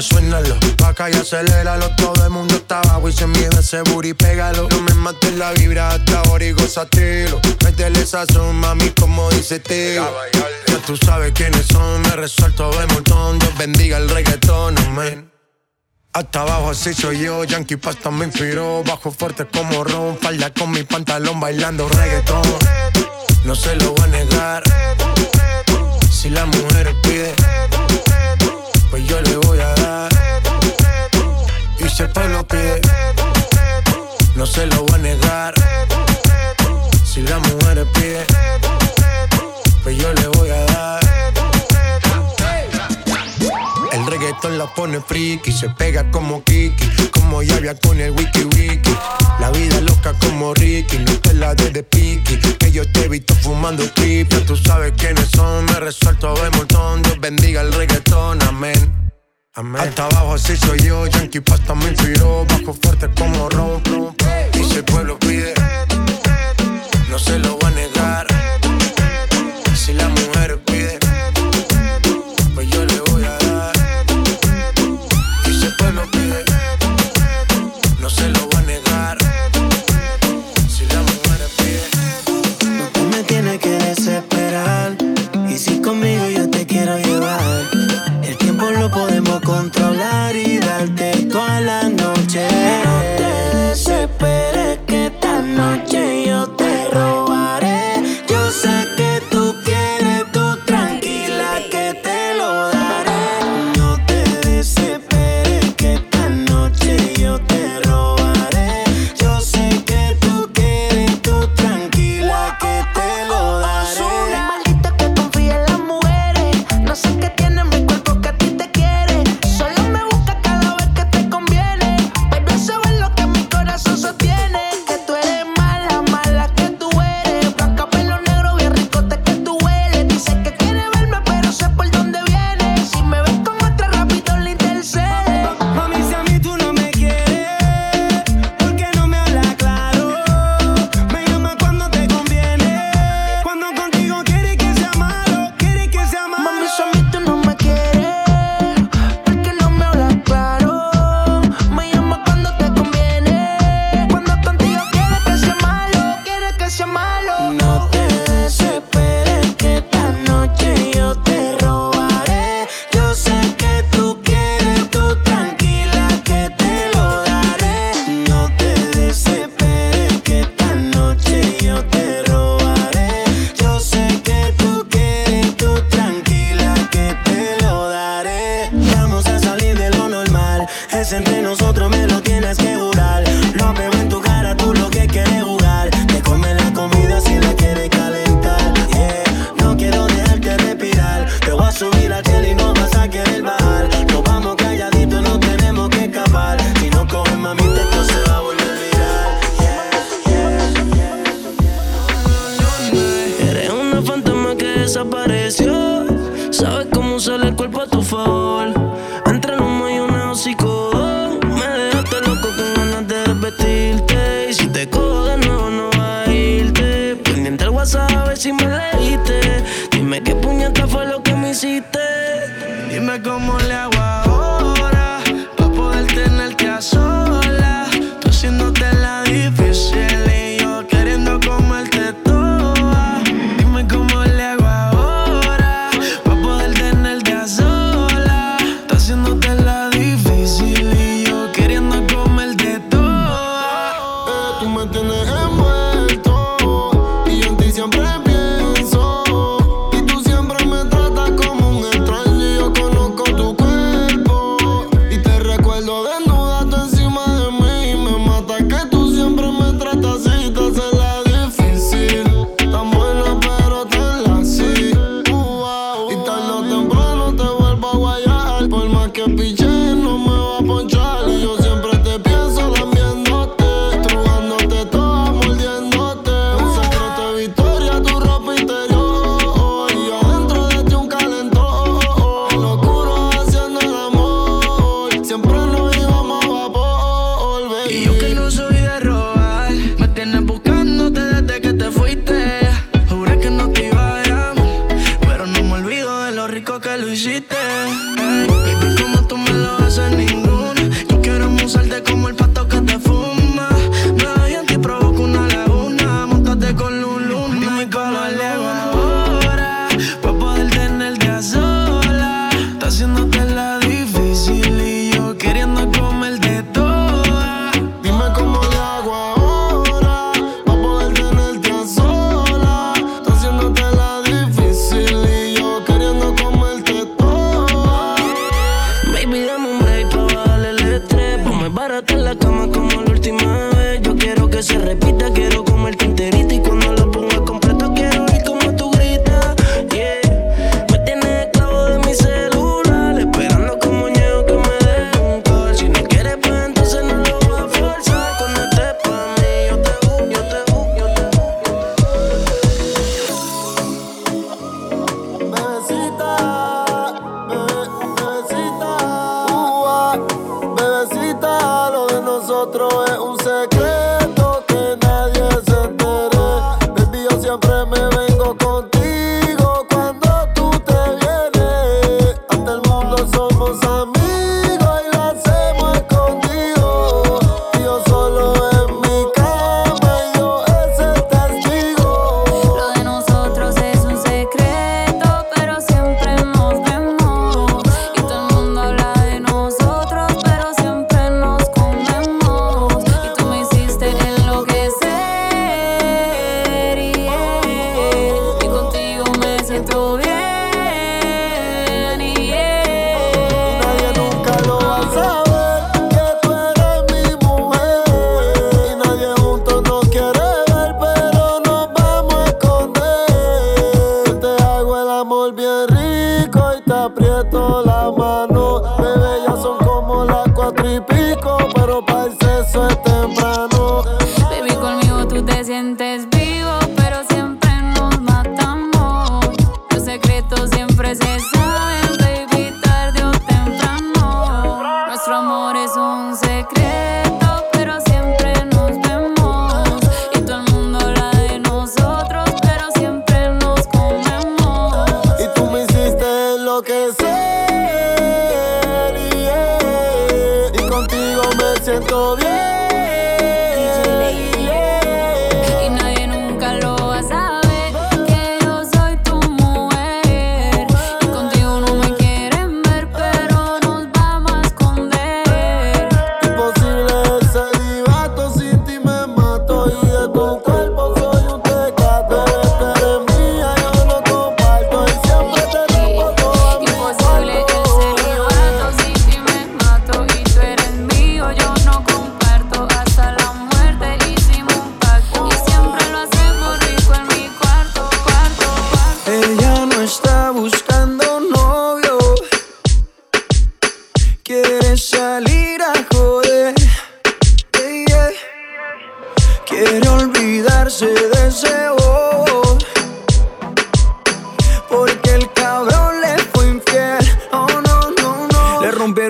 Oye, suénalo. Acá y aceléralo. Todo el mundo está abajo y se mide ese booty, pégalo. No me mates la vibra hasta ahora y gozatelo. Métele sazón, mami, como dice tío. Ya tú sabes quiénes son. Me resuelto de montón. Dios bendiga el reggaetón, amén. Hasta abajo así soy yo, Yankee Pasta me inspiró Bajo fuerte como Ron, falda con mi pantalón bailando reggaetón No se lo voy a negar Si la mujer pide, pues yo le voy a dar siempre lo pide. No se lo voy a negar. Si la mujer pide, pues yo le voy a dar. El reggaetón la pone friki, se pega como Kiki, como llavia con el wiki wiki. La vida loca como Ricky, no te la de de piqui. Que yo te he visto fumando creepy, tú sabes quiénes son. Me resuelto de montón, Dios bendiga el reggaetón, amén. Amén. Hasta abajo así soy yo, Yankee Pasta me inspiró, bajo fuerte como Rob. Y si el pueblo pide, no se lo va a negar.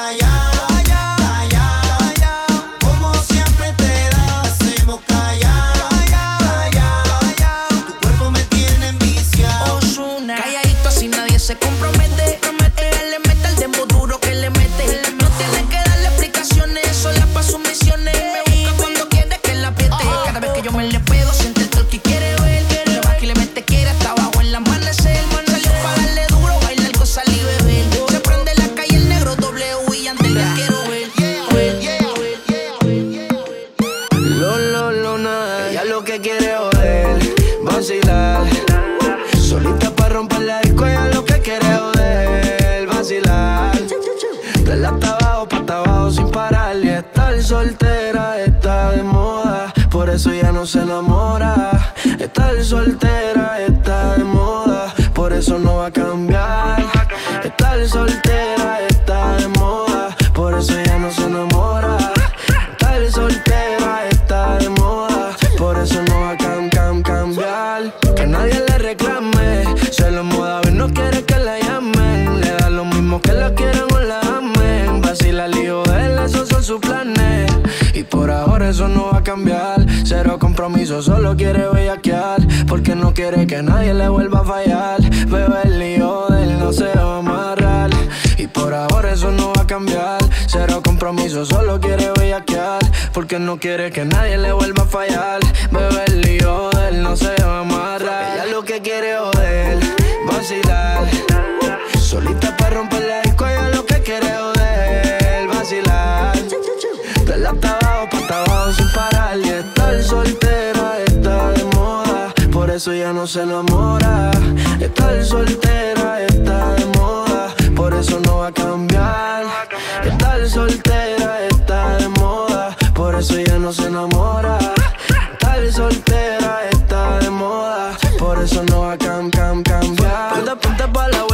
hacemos callao, Pata abajo, pata abajo sin parar. Y estar soltera está de moda. Por eso ya no se enamora. Estar soltera está de moda. Por eso no va a cambiar. Estar soltera está de moda. Por eso ya no se enamora. Estar soltera está de moda. Por eso no va a cam, cam, cambiar. Ponte, ponte pa' la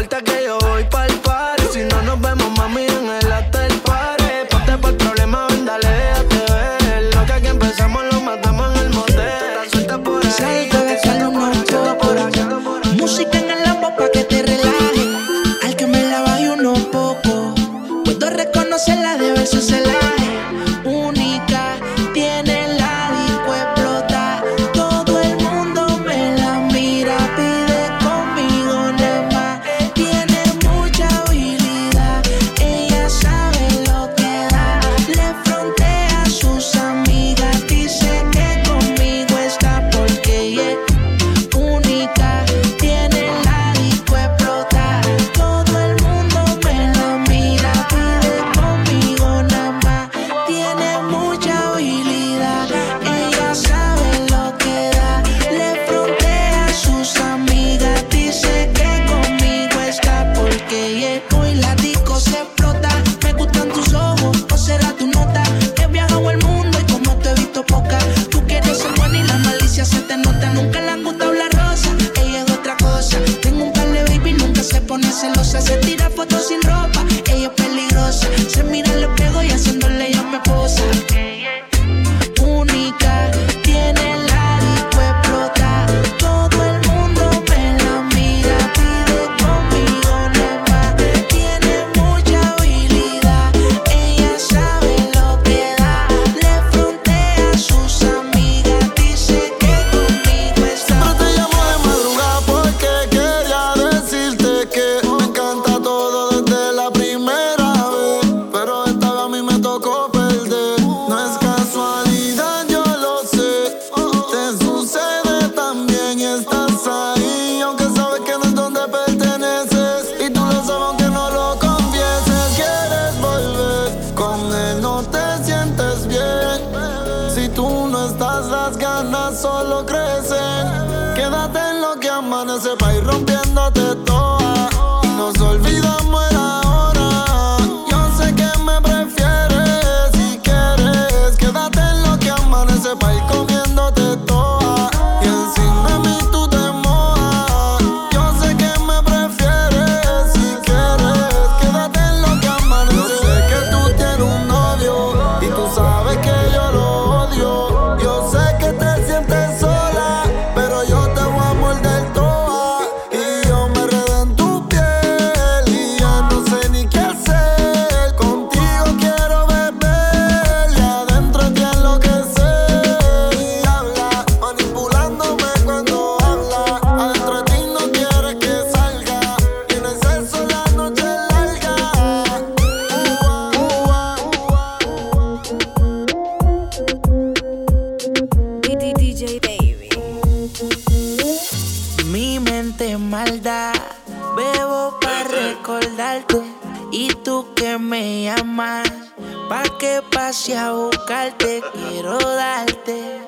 que pase a buscarte, quiero darte.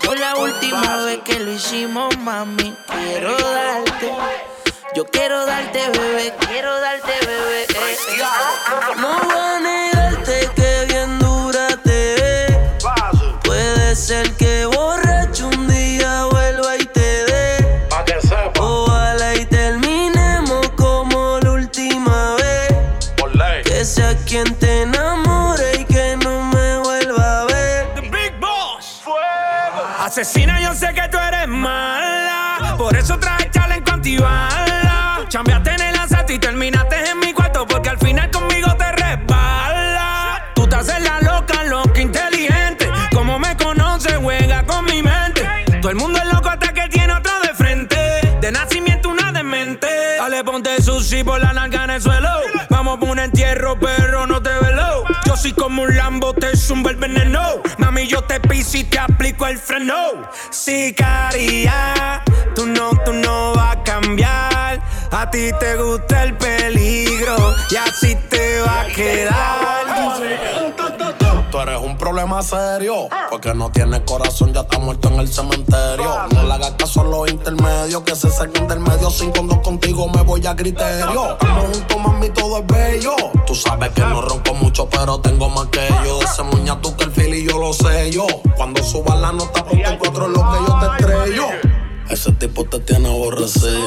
Como la última vez que lo hicimos, mami, quiero darte. Yo quiero darte, bebé, quiero darte, bebé. Eh, eh, eh. No voy a negarte que bien dura te Puede ser Asesina, yo sé que tú eres mala. Por eso traje challenge con antibala. Chambiaste en el asalto y terminaste en mi cuarto. Porque al final conmigo te resbala. Tú te haces la loca, loca inteligente. Como me conoces, juega con mi mente. Todo el mundo es loco hasta que tiene otro de frente. De nacimiento, una demente. Dale, ponte sushi por la narga en el suelo. Vamos por un entierro, pero. Yo soy como un Lambo, te zumba el veneno. Mami, yo te piso y te aplico el freno. Sicaria, tú no, tú no vas a cambiar. A ti te gusta el peligro y así te va a quedar tú eres un problema serio. Porque no tienes corazón, ya está muerto en el cementerio. No le hagas caso a los intermedios, que se saquen del medio. Sin condón contigo me voy a criterio. Estamos juntos, mami, todo es bello. Tú sabes que no ronco mucho, pero tengo más que yo. Ese muña tú que el fil y yo lo sé yo. Cuando suba la nota, porque encuentro lo que yo te estrello. Ese tipo te tiene aborrecido.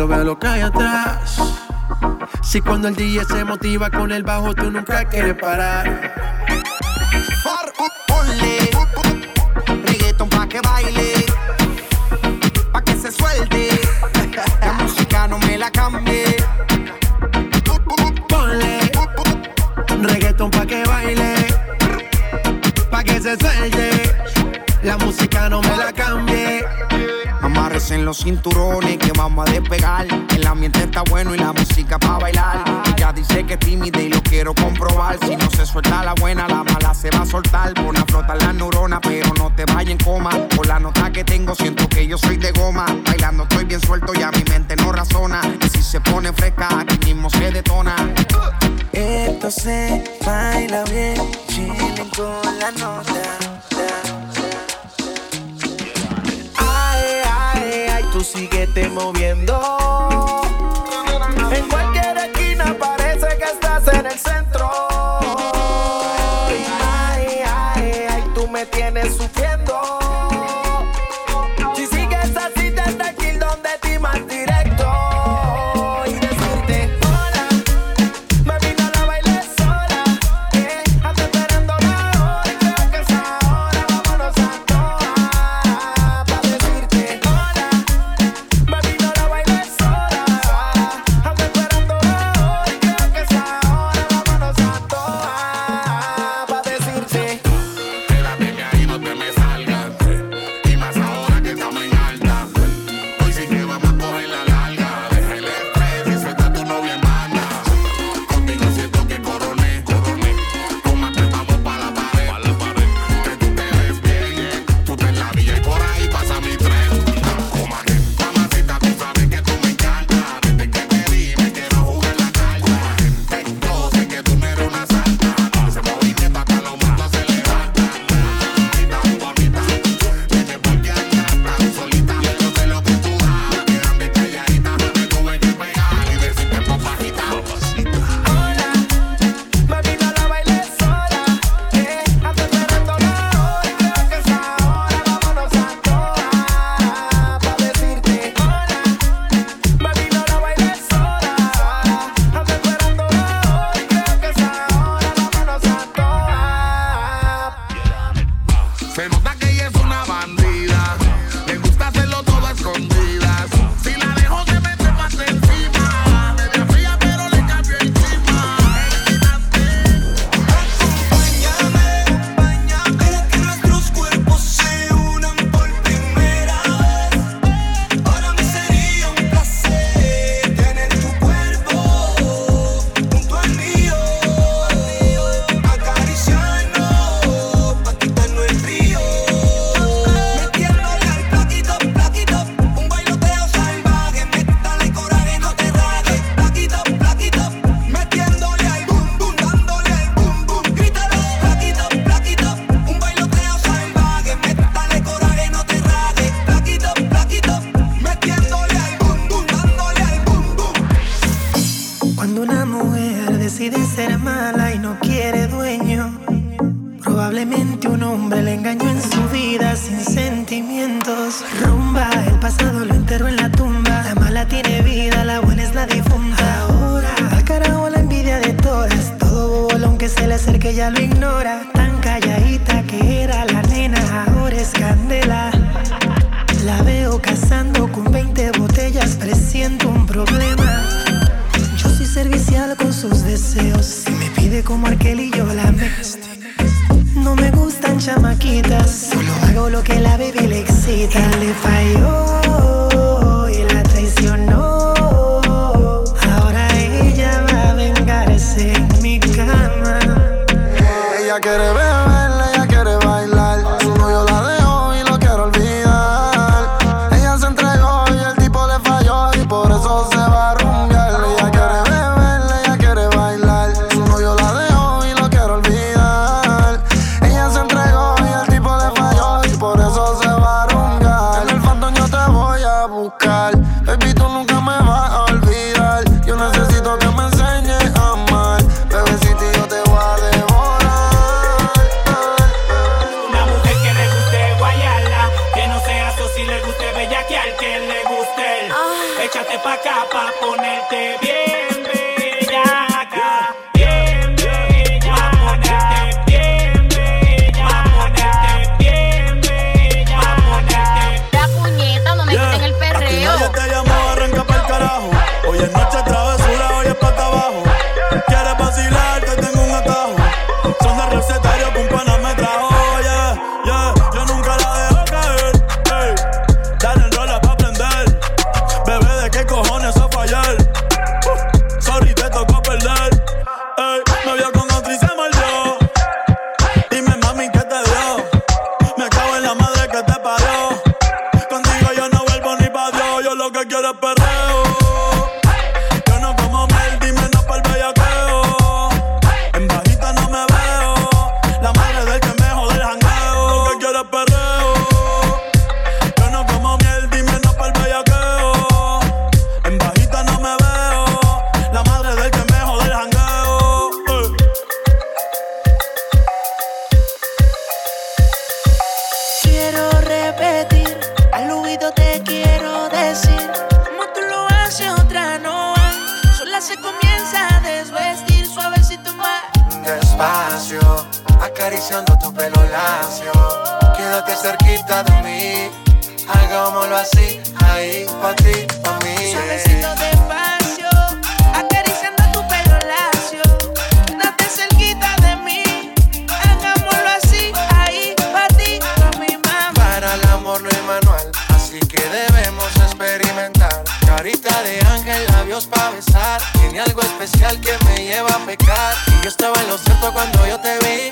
cuando veo lo que hay atrás. Si cuando el DJ se motiva con el bajo, tú nunca quieres parar. Far, ponle, reggaeton pa' que baile, pa' que se suelte. La música no me la cambie. Ponle, reggaeton pa' que baile, pa' que se suelte. La música no me la cambie en los cinturones que vamos a despegar. El ambiente está bueno y la música para bailar. Ella dice que es tímida y lo quiero comprobar. Si no se suelta la buena, la mala se va a soltar. Pon a flotar las neuronas, pero no te vayas en coma. Por la nota que tengo, siento que yo soy de goma. Bailando estoy bien suelto y a mi mente no razona. Y si se pone fresca, aquí mismo se detona. Esto se baila bien, chilling con la nota. tú síguete moviendo. lleva a pecar. Y yo estaba en lo cierto cuando yo te vi.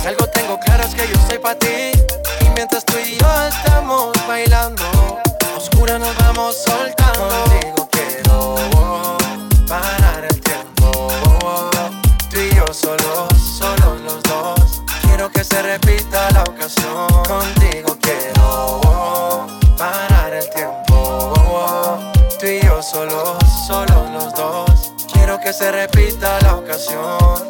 Si algo tengo claro es que yo soy para ti. Y mientras tú y yo estamos bailando, oscura nos vamos soltando. Contigo quiero parar el tiempo. Tú y yo solos, solo los dos. Quiero que se repita la ocasión. Contigo quiero parar el tiempo. Tú y yo solos, solo los dos que se repita la ocasión.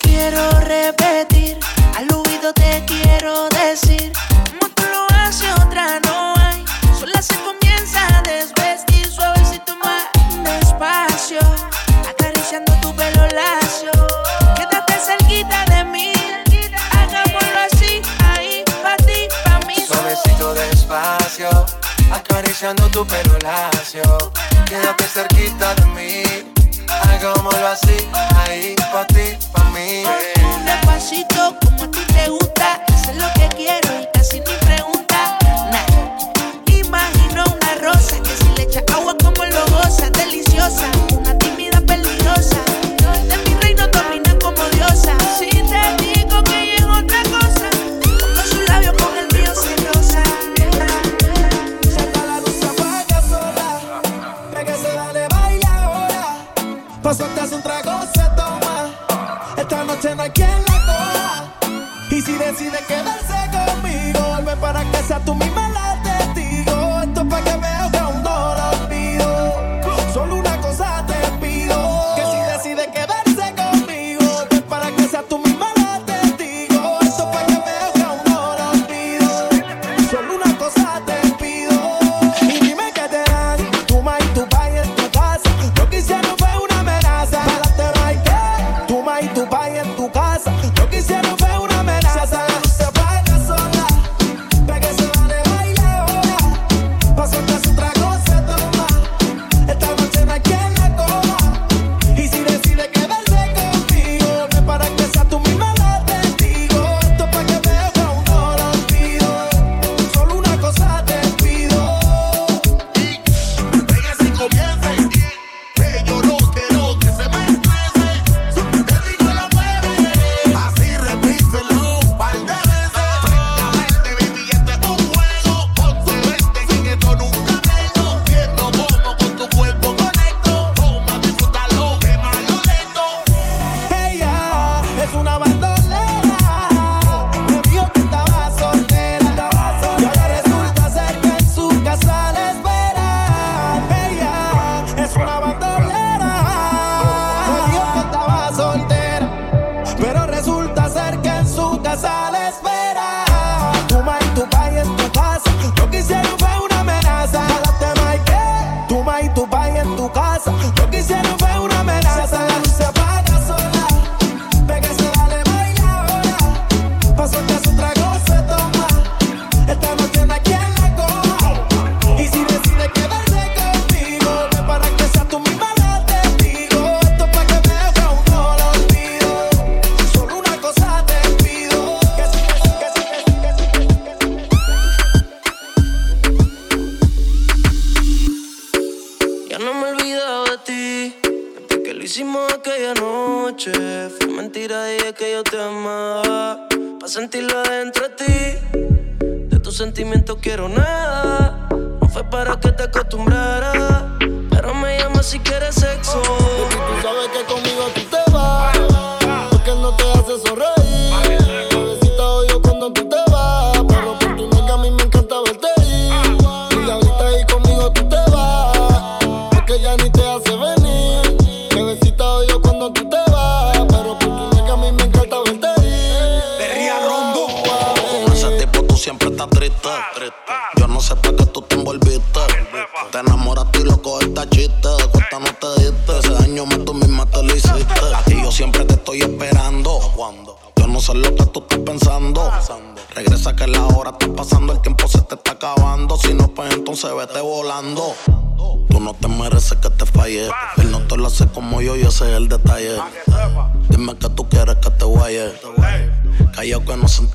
Quiero repetir, al oído te quiero decir, como tú lo haces otra no hay, sola se comienza a desvestir suavecito más despacio, acariciando tu pelo lacio. Quédate cerquita de mí, hagámoslo así, ahí, pa' ti, pa' mí. Suavecito despacio, acariciando tu pelo lacio, quédate cerquita de mí Hagámoslo así, ahí, pa' ti, pa' mí. Un despacito, como a ti te gusta. Hacer lo que quiero y casi ni pregunta. Nah. Imagino una rosa que si le echa agua como lo goza, deliciosa. Pasote hace un trago, se toma. Esta noche no hay quien la coja. Y si decide quedarse sentirlo dentro de ti. De tus sentimientos quiero nada. No fue para que te acostumbrara, pero me llamas si quieres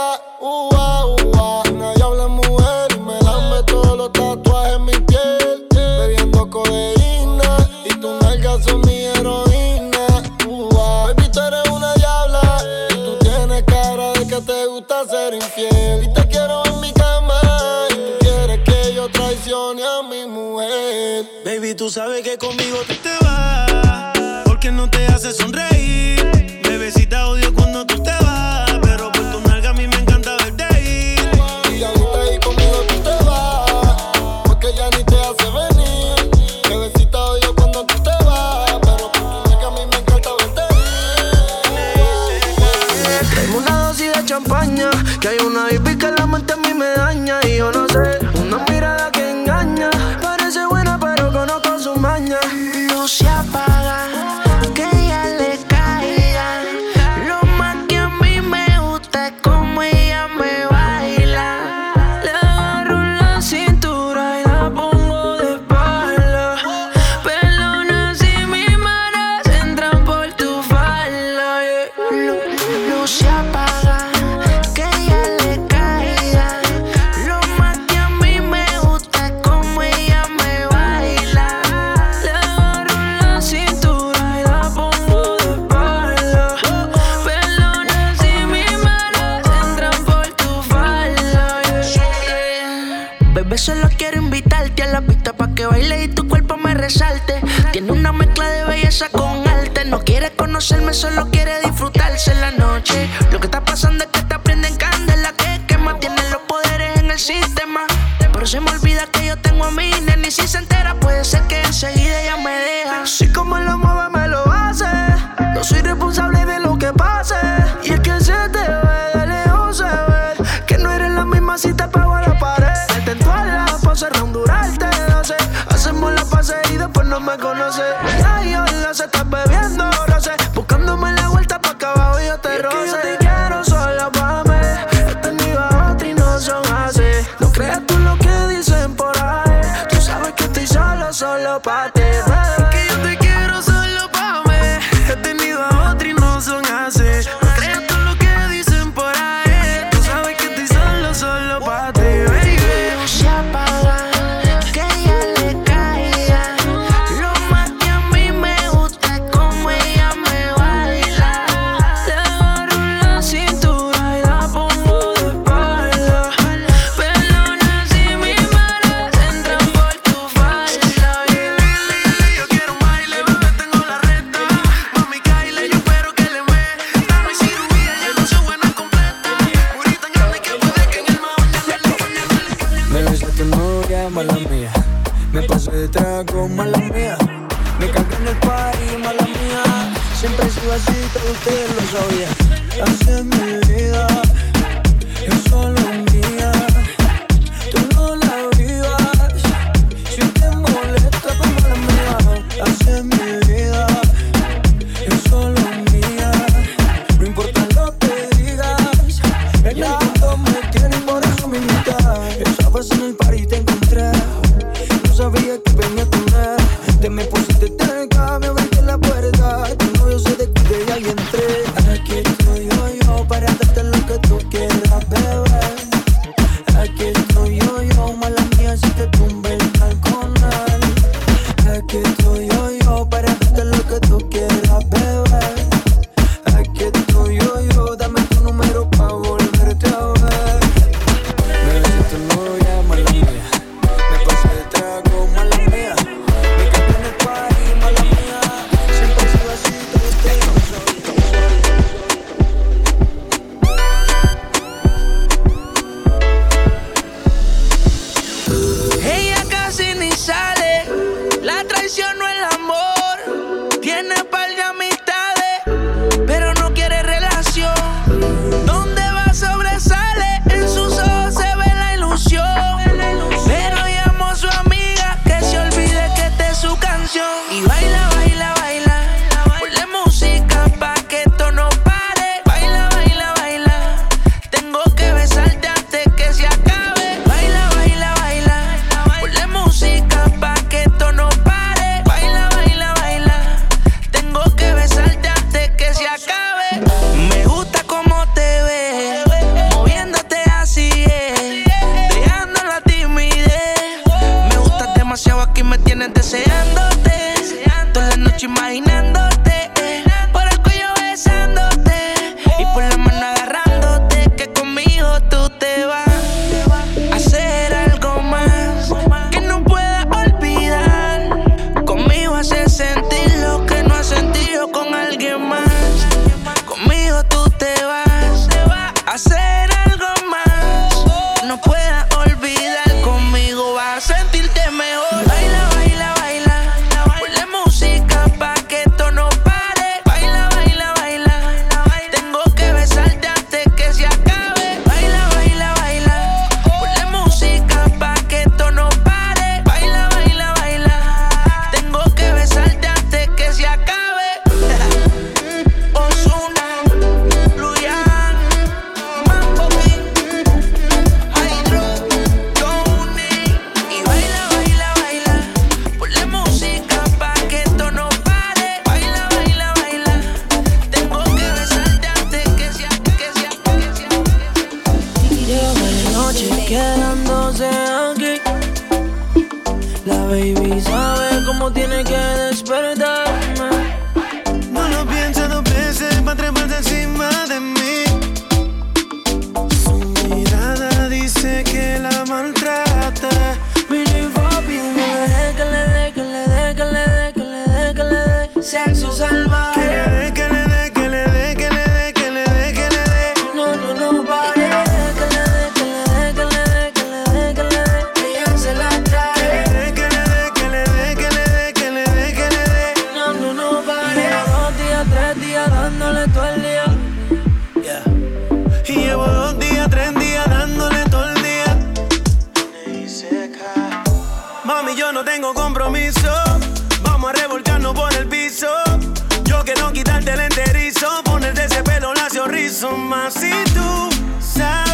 pega, uva, uva. Mujer y me la meto los tatuajes en mi piel. Bebiendo codeína y tu nalgas son mi heroína, uva. Baby, tú eres una diabla y tú tienes cara de que te gusta ser infiel. Y te quiero en mi cama y tú quieres que yo traicione a mi mujer. Baby, tú sabes que conmigo tú te vas porque no te hace sonreír. dominen y si se entera puede ser que enseguida ella me deja. Soy como el amor después en el par y te encontré. No sabía que Vamos a revolcarnos por el piso. Yo quiero quitarte el enterizo, ponerte ese pelo lacio rizo más si tú sabes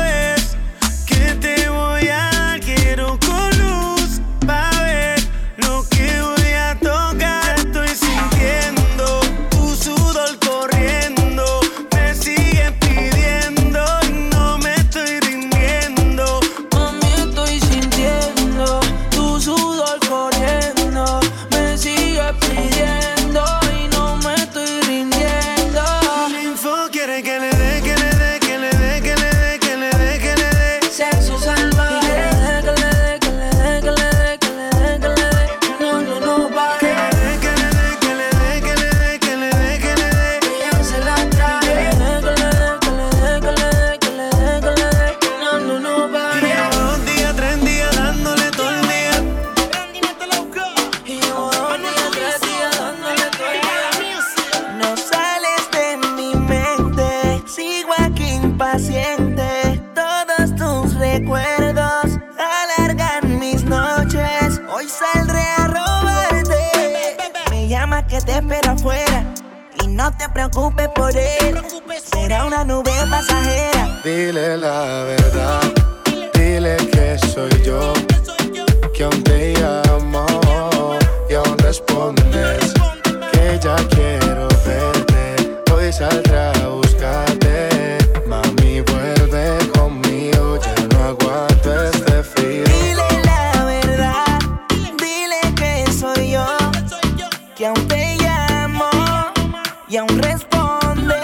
que aún te llamo y aún responde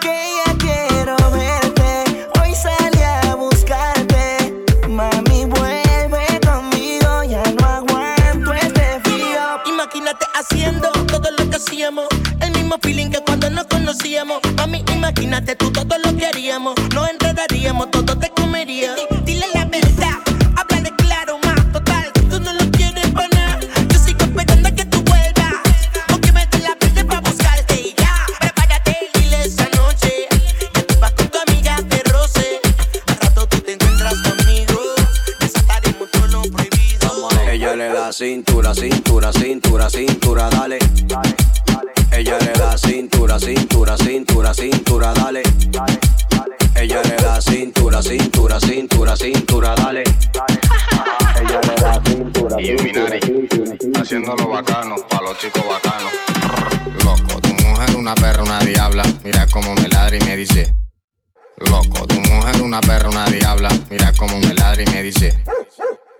que ya quiero verte. Hoy salí a buscarte, mami vuelve conmigo, ya no aguanto este frío. Imagínate haciendo todo lo que hacíamos. El mismo feeling que cuando nos conocíamos. Mami, imagínate tú todo lo que haríamos. Nos enredaríamos, todo te comería. Cintura, cintura, cintura, cintura, dale. Ella le da cintura, cintura, cintura, cintura, dale. Ella le da cintura, cintura, cintura, cintura, dale. Ella le da cintura, Illuminati, haciéndolo bacano, pa' los chicos bacanos. Loco, tu mujer una perra, una diabla. Mira cómo me ladra y me dice. Loco, tu mujer una perra, una diabla. Mira cómo me ladra y me dice.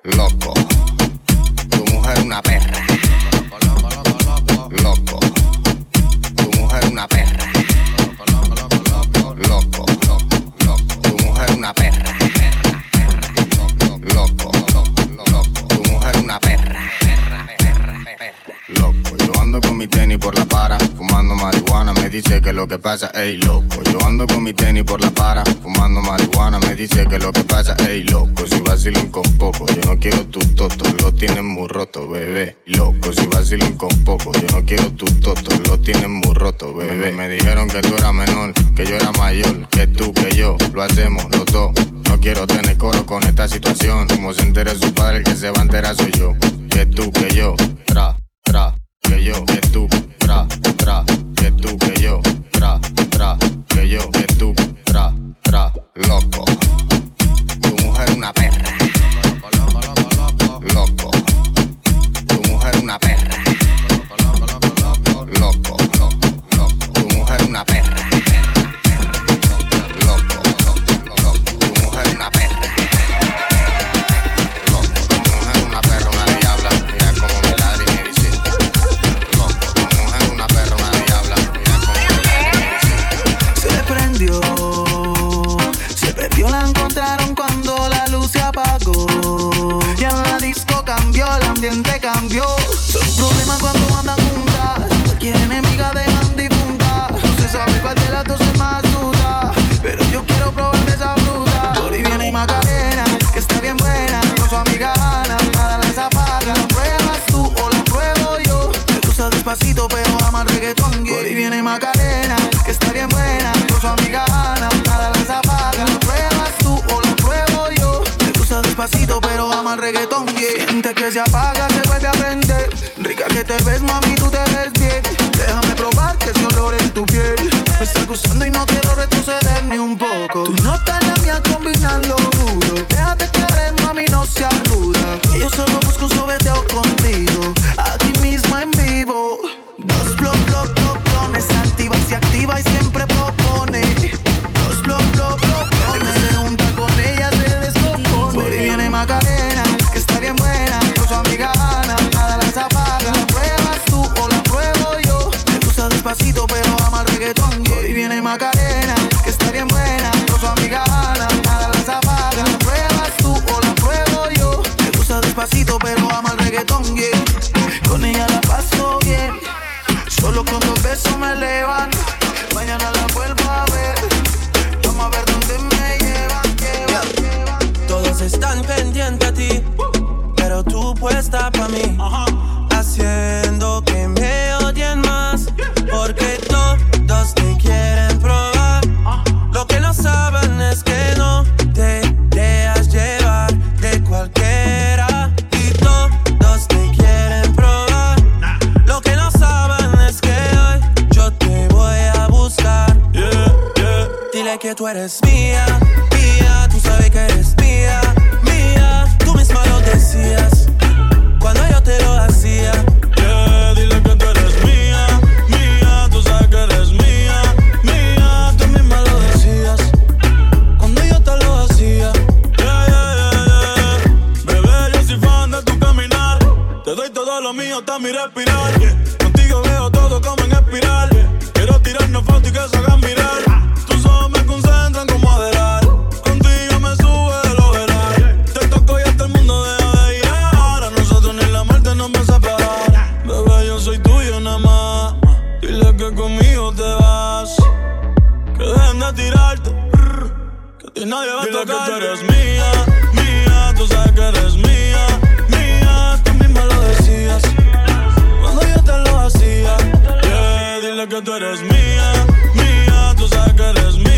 Loco, tu mujer una perra. Loco, tu mujer una perra. Ando con mi tenis por la para, fumando marihuana, me dice que lo que pasa, ey loco. Yo ando con mi tenis por la para, fumando marihuana, me dice que lo que pasa, ey loco. Si vacilan con poco, yo no quiero tu toto, lo tienen muy roto, bebé. Loco, si vacilan con poco, yo no quiero tu toto, lo tienen muy roto, bebé. Me dijeron que tú eras menor, que yo era mayor, que tú, que yo, lo hacemos los dos. No quiero tener coro con esta situación, como se entere su padre, el que se va a enterar soy yo. Que tú, que yo, tra, que yo, que tú, tra, tra, que tú, que yo, tra, tra, que yo, que tú, tra, tra, loco. reggaetón. Viene Macarena, que está bien buena. Con su amiga Ana, para la zapaga. La pruebas tú o lo pruebo yo. Me gusta despacito, pero ama el reggaetón. Yeah. Siente que se apaga, se vuelve a prender. Rica que te ves, mami, tú te ves bien. Déjame probar que ese olor en tu piel. Me está gustando y no quiero tirarte. Que a ti nadie va a Dile tocar. que tú eres mía, mía, tú sabes que eres mía, mía. Tú misma lo decías cuando yo te lo hacía. Yeah, dile que tú eres mía, mía, tú sabes que eres mía.